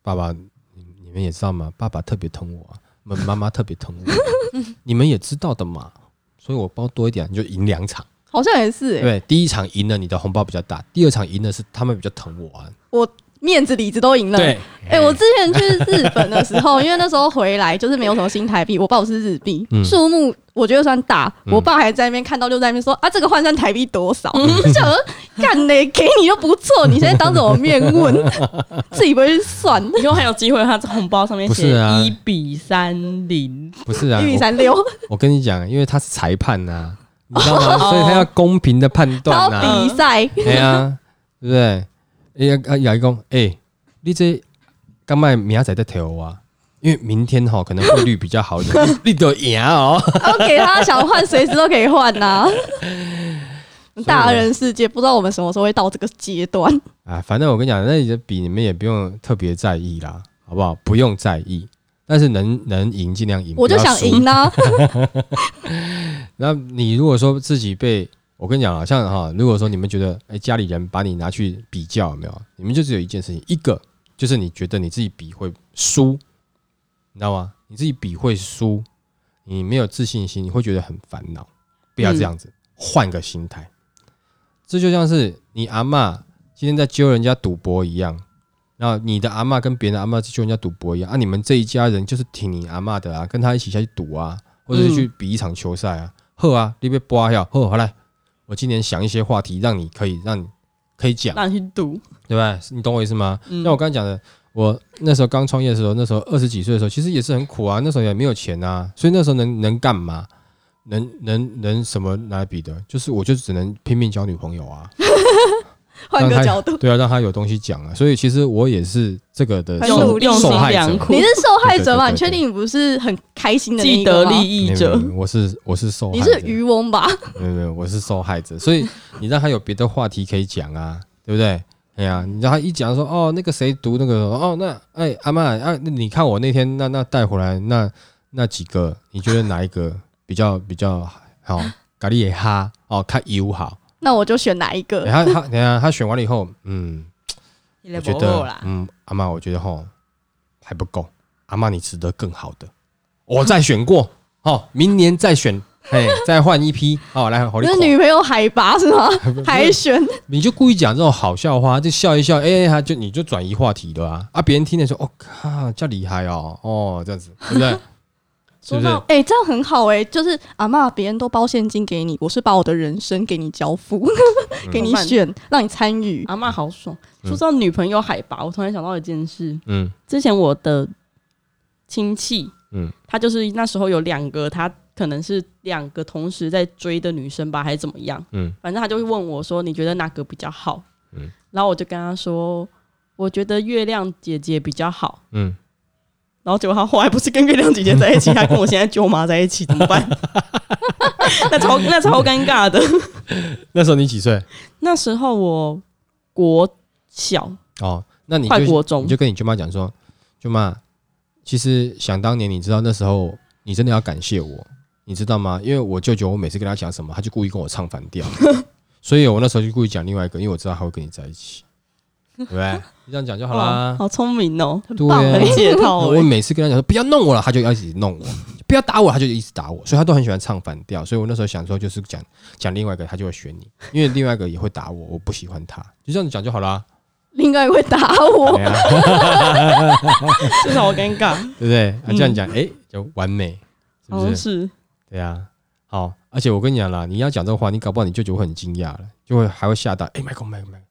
爸爸，你你们也知道嘛，爸爸特别疼我啊，我们妈妈特别疼我，[LAUGHS] 你们也知道的嘛，所以我包多一点，你就赢两场，好像也是、欸，对？第一场赢了，你的红包比较大；第二场赢的是他们比较疼我啊，我面子里子都赢了。对，哎、我之前去日本的时候，因为那时候回来就是没有什么新台币，我报的是日币，嗯数目我觉得算大。嗯我爸还在那边看到就在那边说啊，这个换算台币多少？我想说干嘞，给你又不错，你现在当着我面问，[LAUGHS] 自己不会去算，以后还有机会，他在红包上面不是写啊一比三零，不是啊，一比三六，我跟你讲，因为他是裁判呐、你知道吗？所以他要公平的判断呐、[LAUGHS] 比赛，对啊，对不对？哎呀，啊，牙医讲，哎，你这刚卖明仔载在投啊，因为明天哈可能汇率比较好一点，[LAUGHS] 你你都赢哦。然后给他想换，随时都可以换呐、[LAUGHS] 大人世界不知道我们什么时候会到这个阶段。啊，反正我跟你讲，那你的比你们也不用特别在意啦，好不好？不用在意，但是能能赢尽量赢。我就想赢啊！[LAUGHS] 那你如果说自己被我跟你讲啊，像哈，如果说你们觉得哎、家里人把你拿去比较有没有？你们就只有一件事情，一个就是你觉得你自己比会输，你知道吗？你自己比会输，你没有自信心，你会觉得很烦恼。不要这样子，换个心态。这就像是你阿嬷今天在揪人家赌博一样，然后你的阿妈跟别人的阿妈去揪人家赌博一样啊，你们这一家人就是挺你阿妈的啊，跟他一起下去赌啊，或者是去比一场球赛啊。好啊，你被刮掉，呵，好来，我今年想一些话题，让你可以让你可以讲，让你去赌，对吧？你懂我意思吗？嗯像我刚才讲的，我那时候刚创业的时候，那时候二十几岁的时候，其实也是很苦啊，那时候也没有钱啊，所以那时候能能干嘛？能能能什么来比的？就是我就只能拼命交女朋友啊，换个角度，对啊，让他有东西讲啊。所以其实我也是这个的很受用心受害者。良苦你是受害者吗？对对对对你确定你不是很开心的既？得利益者我是我是受害你，是渔翁吧？没有没有，我是受害者，所以你让他有别的话题可以讲啊，对不对？哎呀，你让他一讲说哦，那个谁读那个哦，那哎阿妈啊，那你看我那天那那带回来那那几个，你觉得哪一个比较比较好？咖喱也哈哦，看油好。那我就选哪一个？哎他他等一下他选完了以后，嗯，我觉得嗯，阿妈我觉得吼还不够，阿妈你值得更好的，我再选过哦，明年再选，[LAUGHS] 哎，再换一批哦，来好那女朋友海拔是吗？[LAUGHS] 海选你就故意讲这种好笑话，就笑一笑，哎、他就你就转移话题了啊！啊，别人听的时候，哦靠，叫厉害哦，哦，这样子，对不对？是不是？说到哎、这样很好哎、就是阿妈别人都包现金给你，我是把我的人生给你交付，给你选，让你参与。阿妈好爽。嗯说到女朋友海拔，我突然想到一件事，嗯之前我的亲戚，嗯他就是那时候有两个，他可能是两个同时在追的女生吧，还是怎么样？嗯反正他就会问我说：“你觉得哪个比较好？”嗯然后我就跟他说：“我觉得月亮姐姐比较好。嗯，”然后结果他后来不是跟月亮姐姐在一起，他跟我现在舅妈在一起，怎么办？[LAUGHS] 那超那超尴尬的。那时候你几岁？那时候我国小哦，那你就快国中你就跟你舅妈讲说，舅妈，其实想当年，你知道那时候你真的要感谢我，你知道吗？因为我舅舅，我每次跟他讲什么，他就故意跟我唱反调，[LAUGHS] 所以我那时候就故意讲另外一个，因为我知道他会跟你在一起，对不对？你这样讲就好哇啦。好聪明哦，很解套我欸每次跟他讲说不要弄我了，他就要一直弄我；不要打我，他就一直打我，所以他都很喜欢唱反调。所以我那时候想说，就是讲讲另外一个，他就会选你，因为另外一个也会打我，我不喜欢他，就这样子讲就好啦。另外一位打我真的 [LAUGHS] 好尴尬。对不对？啊，这样讲，哎，就完美，是不是？对啊，好，而且我跟你讲啦，你要讲这个话，你搞不好你舅舅会很惊讶了，就会还会吓到，哎，麦克麦克麦克，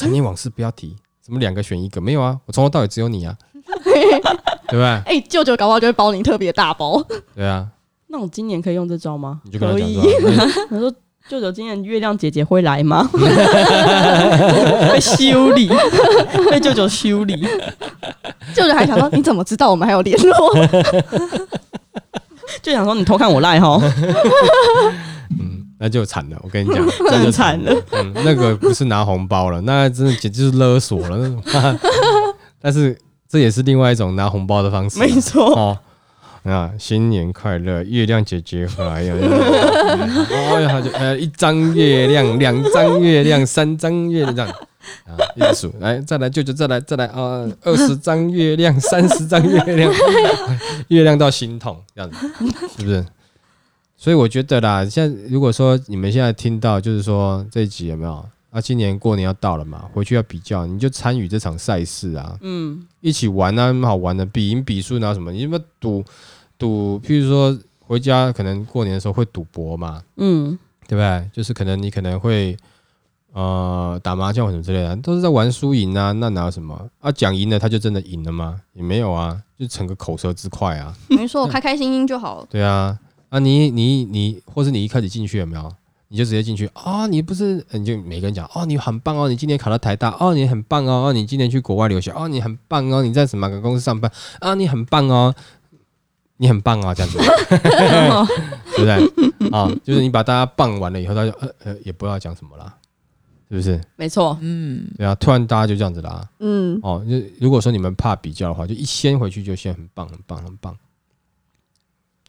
陈年往事不要提，怎么两个选一个？没有啊，我从头到尾只有你啊，[LAUGHS] 对不对？哎、舅舅搞不好就会包你特别大包。对啊，那我今年可以用这招吗？你就跟他讲可以说啊，[LAUGHS] 我说舅舅，今年月亮姐姐会来吗？[LAUGHS] 被修理，被舅舅修理。舅舅还想说，你怎么知道我们还有联络？就想说你偷看我赖哈，嗯，那就惨了，我跟你讲，[LAUGHS] 那就惨了。嗯，那个不是拿红包了，那真的简直就是勒索了。那 [LAUGHS] 种但是这也是另外一种拿红包的方式啊、没错，哦。啊，新年快乐！月亮姐姐回来了。[LAUGHS] 哎呀，就呃，一张月亮，两张月亮，三张月亮，这样啊，一直数，来，再来，舅舅，再来，再来啊，二十张月亮，三十张月亮，月亮到心痛，这样子，是不是？所以我觉得啦，现在如果说你们现在听到，就是说这一集有没有？啊，今年过年要到了嘛，回去要比较，你就参与这场赛事啊，嗯，一起玩啊，很好玩的，比赢比输拿什么？你有没有赌赌？譬如说回家可能过年的时候会赌博嘛，嗯，对不对？就是可能你可能会呃打麻将或什么之类的，都是在玩输赢啊，那哪有什么啊？讲赢了他就真的赢了吗？也没有啊，就逞个口舌之快啊，没错，[LAUGHS] 开开心心就好了。对啊，啊你你你，或是你一开始进去有没有？你就直接进去啊、你不是，你就每个人讲哦，你很棒哦，你今年考到台大哦，你很棒哦，哦，你今年去国外留学哦，你很棒哦，你在什么个公司上班啊，你很棒哦。你很棒哦，这样子，[LAUGHS] 对不对？啊，就是你把大家棒完了以后，他就呃呃也不知道讲什么啦，是不是？没错，嗯，对啊，突然大家就这样子啦。嗯，哦，就如果说你们怕比较的话，就一先回去就先很棒，很棒，很棒，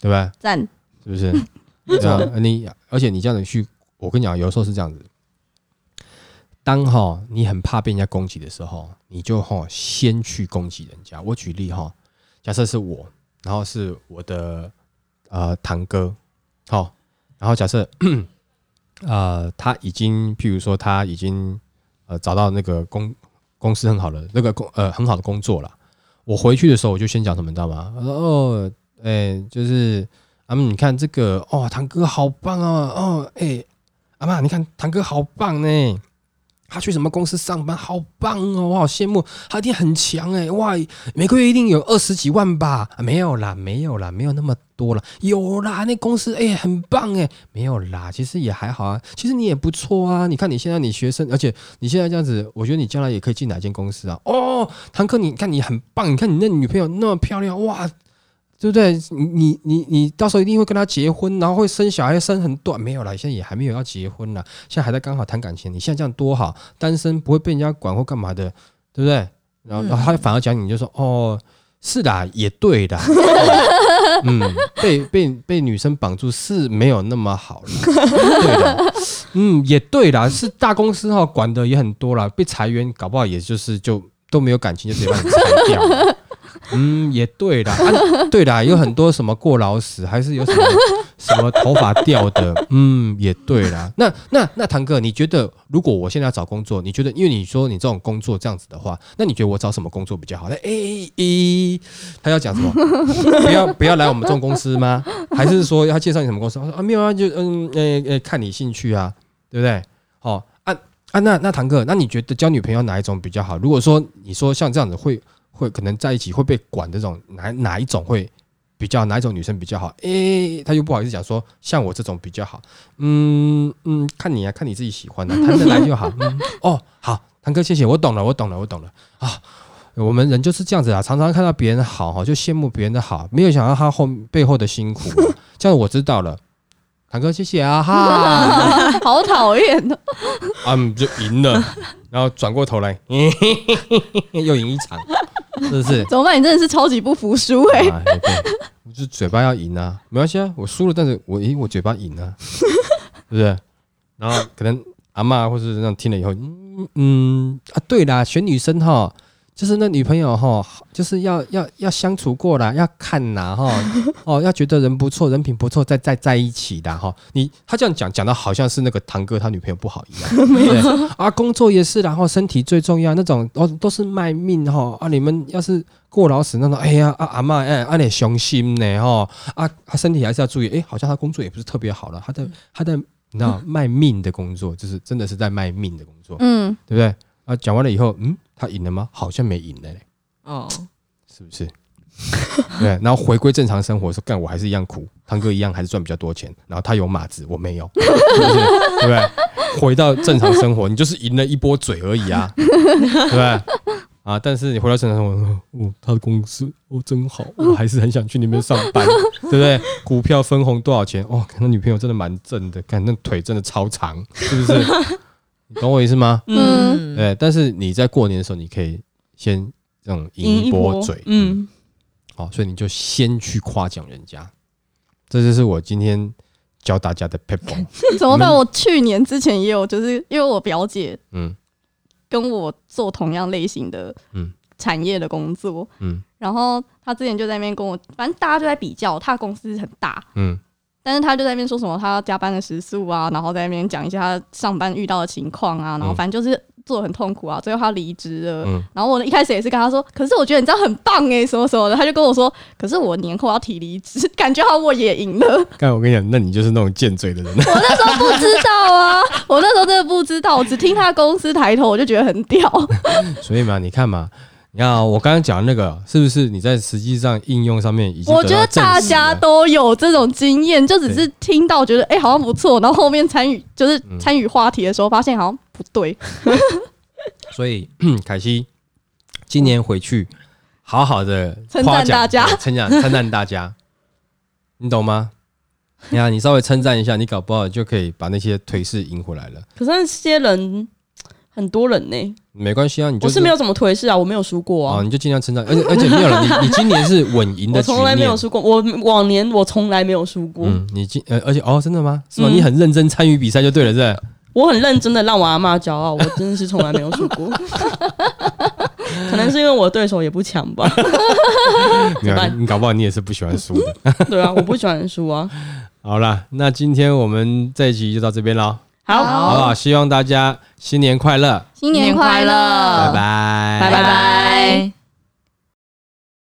对不对？赞，是不是？对啊，你而且你这样子去，我跟你讲，有的时候是这样子。当哈你很怕被人家攻击的时候，你就哈先去攻击人家。我举例哈，假设是我，然后是我的呃堂哥，好，然后假设 [CLEARS THROAT] 呃他已经，譬如说他已经呃找到那个公公司很好的那个工呃很好的工作了，我回去的时候我就先讲什么，你知道吗？我说哦，哎、就是啊，你看这个哦，堂哥好棒哦，哦，哎、阿妈，你看堂哥好棒呢。他去什么公司上班，好棒哦！我好羡慕，他一定很强哎！哇，每个月一定有二十几万吧？没有啦，没有啦，没有那么多啦。有啦，那公司哎、很棒哎，没有啦，其实也还好啊。其实你也不错啊，你看你现在你学生，而且你现在这样子，我觉得你将来也可以进哪间公司啊？哦，堂哥，你看你很棒，你看你那女朋友那么漂亮哇！对不对？你你你你到时候一定会跟他结婚，然后会生小孩，生很短。没有啦，现在也还没有要结婚啦，现在还在刚好谈感情。你现在这样多好，单身不会被人家管或干嘛的，对不对？然后，然后他反而讲你就说哦，是啦，也对的，哦 [LAUGHS] 嗯，被被被女生绑住是没有那么好了，对的，嗯，也对啦，是大公司哈、管的也很多啦，被裁员搞不好也就是就都没有感情，就直接把你裁掉了。[LAUGHS] 嗯，也对啦，啊，[LAUGHS] 对啦，有很多什么过劳死，还是有什么 [LAUGHS] 什么头发掉的，嗯，也对啦。那那那堂哥，你觉得如果我现在要找工作，你觉得因为你说你这种工作这样子的话，那你觉得我找什么工作比较好？那诶诶，他要讲什么？不要不要来我们这种公司吗？还是说要介绍你什么公司？他说啊没有啊，就嗯呃呃看你兴趣啊，对不对？好、啊啊那那堂哥，那你觉得交女朋友哪一种比较好？如果说你说像这样子会会可能在一起会被管这种哪哪一种会比较哪一种女生比较好？诶、他又不好意思讲说像我这种比较好。嗯嗯，看你啊，看你自己喜欢的、谈得来就好。嗯，[LAUGHS] 哦，好，堂哥，谢谢，我懂了，我懂了，我懂了啊。我们人就是这样子啊，常常看到别人好哈，就羡慕别人的好，没有想到他后背后的辛苦啊、这样我知道了，堂哥，谢谢啊哈。[LAUGHS] 好讨厌哦。啊，嗯就赢了，然后转过头来，[LAUGHS] 又赢一场，是不是？[LAUGHS] 怎么办？你真的是超级不服输哎、啊，对，我就嘴巴要赢啊，没关系啊，我输了，但是我咦，我嘴巴赢啊，[LAUGHS] 是不是？然后可能阿嬷或是那样听了以后，嗯嗯啊，对啦，选女生哈，就是那女朋友哈，就是要要要相处过来，要看呐哈，[LAUGHS] 哦，要觉得人不错，人品不错，再再在一起的哈。你他这样讲讲的好像是那个堂哥他女朋友不好一样，[LAUGHS] 对啊，工作也是，然后身体最重要那种，哦，都是卖命哈啊！你们要是过劳死那种，哎呀啊阿妈哎，阿你伤心呢哈啊，他身体还是要注意，哎，好像他工作也不是特别好了，他的他的你知道 [LAUGHS] 卖命的工作，就是真的是在卖命的工作，嗯，对不对？啊，讲完了以后，嗯，他赢了吗？好像没赢了嘞，哦，是不是？[LAUGHS] 对，然后回归正常生活，的时候干我还是一样苦，堂哥一样还是赚比较多钱，然后他有马子，我没有，是不是？对不对？回到正常生活，你就是赢了一波嘴而已啊，对不对？啊，但是你回到正常生活，哦，他的公司哦真好，我还是很想去那边上班，[LAUGHS] 对不对？股票分红多少钱？哦，看他女朋友真的蛮正的，看那腿真的超长，是不是？你懂我意思吗？嗯。对，但是你在过年的时候，你可以先这种赢一波嘴，嗯，好、所以你就先去夸奖人家，这就是我今天教大家的 p e p l 怎么办？我去年之前也有，就是因为我表姐嗯。跟我做同样类型的嗯。产业的工作，嗯。然后她之前就在那边跟我，反正大家就在比较，她公司很大，嗯但是他就在那边说什么他要加班的时速啊，然后在那边讲一下他上班遇到的情况啊，然后嗯反正就是做的很痛苦啊，最后他离职了。嗯，然后我一开始也是跟他说，可是我觉得你这样很棒哎、什么什么的，他就跟我说，可是我年后要提离职，感觉好像我也赢了。[LAUGHS] 刚才我跟你讲，那你就是那种贱嘴的人，[LAUGHS] 我那时候不知道啊，我那时候真的不知道，我只听他公司抬头，我就觉得很屌。[LAUGHS] 所以嘛，你看嘛。你看啊，我刚刚讲的那个是不是你在实际上应用上面已经我觉得大家都有这种经验，就只是听到觉得哎、好像不错，然后后面参与就是嗯参与话题的时候，发现好像不对。[LAUGHS] 所以 [CLEARS THROAT] 凯西今年回去好好的称赞大家称赞称赞大家，你懂吗？你看，你稍微称赞一下，你搞不好就可以把那些颓势赢回来了。可是那些人很多人呢、没关系啊，你就我是没有怎么颓势啊，我没有输过啊，啊，你就尽量成长，而且而且没有了，你你今年是稳赢的我从来没有输过，我往年我从来没有输过，嗯，你今呃，而且哦，真的吗？是吗？嗯你很认真参与比赛就对了，是吧？我很认真的让我阿妈骄傲，我真的是从来没有输过。[LAUGHS] 可能是因为我对手也不强吧，[LAUGHS] 没有，办你搞不好你也是不喜欢输的。[LAUGHS] 对啊，我不喜欢输啊。好啦，那今天我们这一集就到这边喽，好，好好不好？希望大家新年快乐，新年快乐，拜，拜拜拜拜。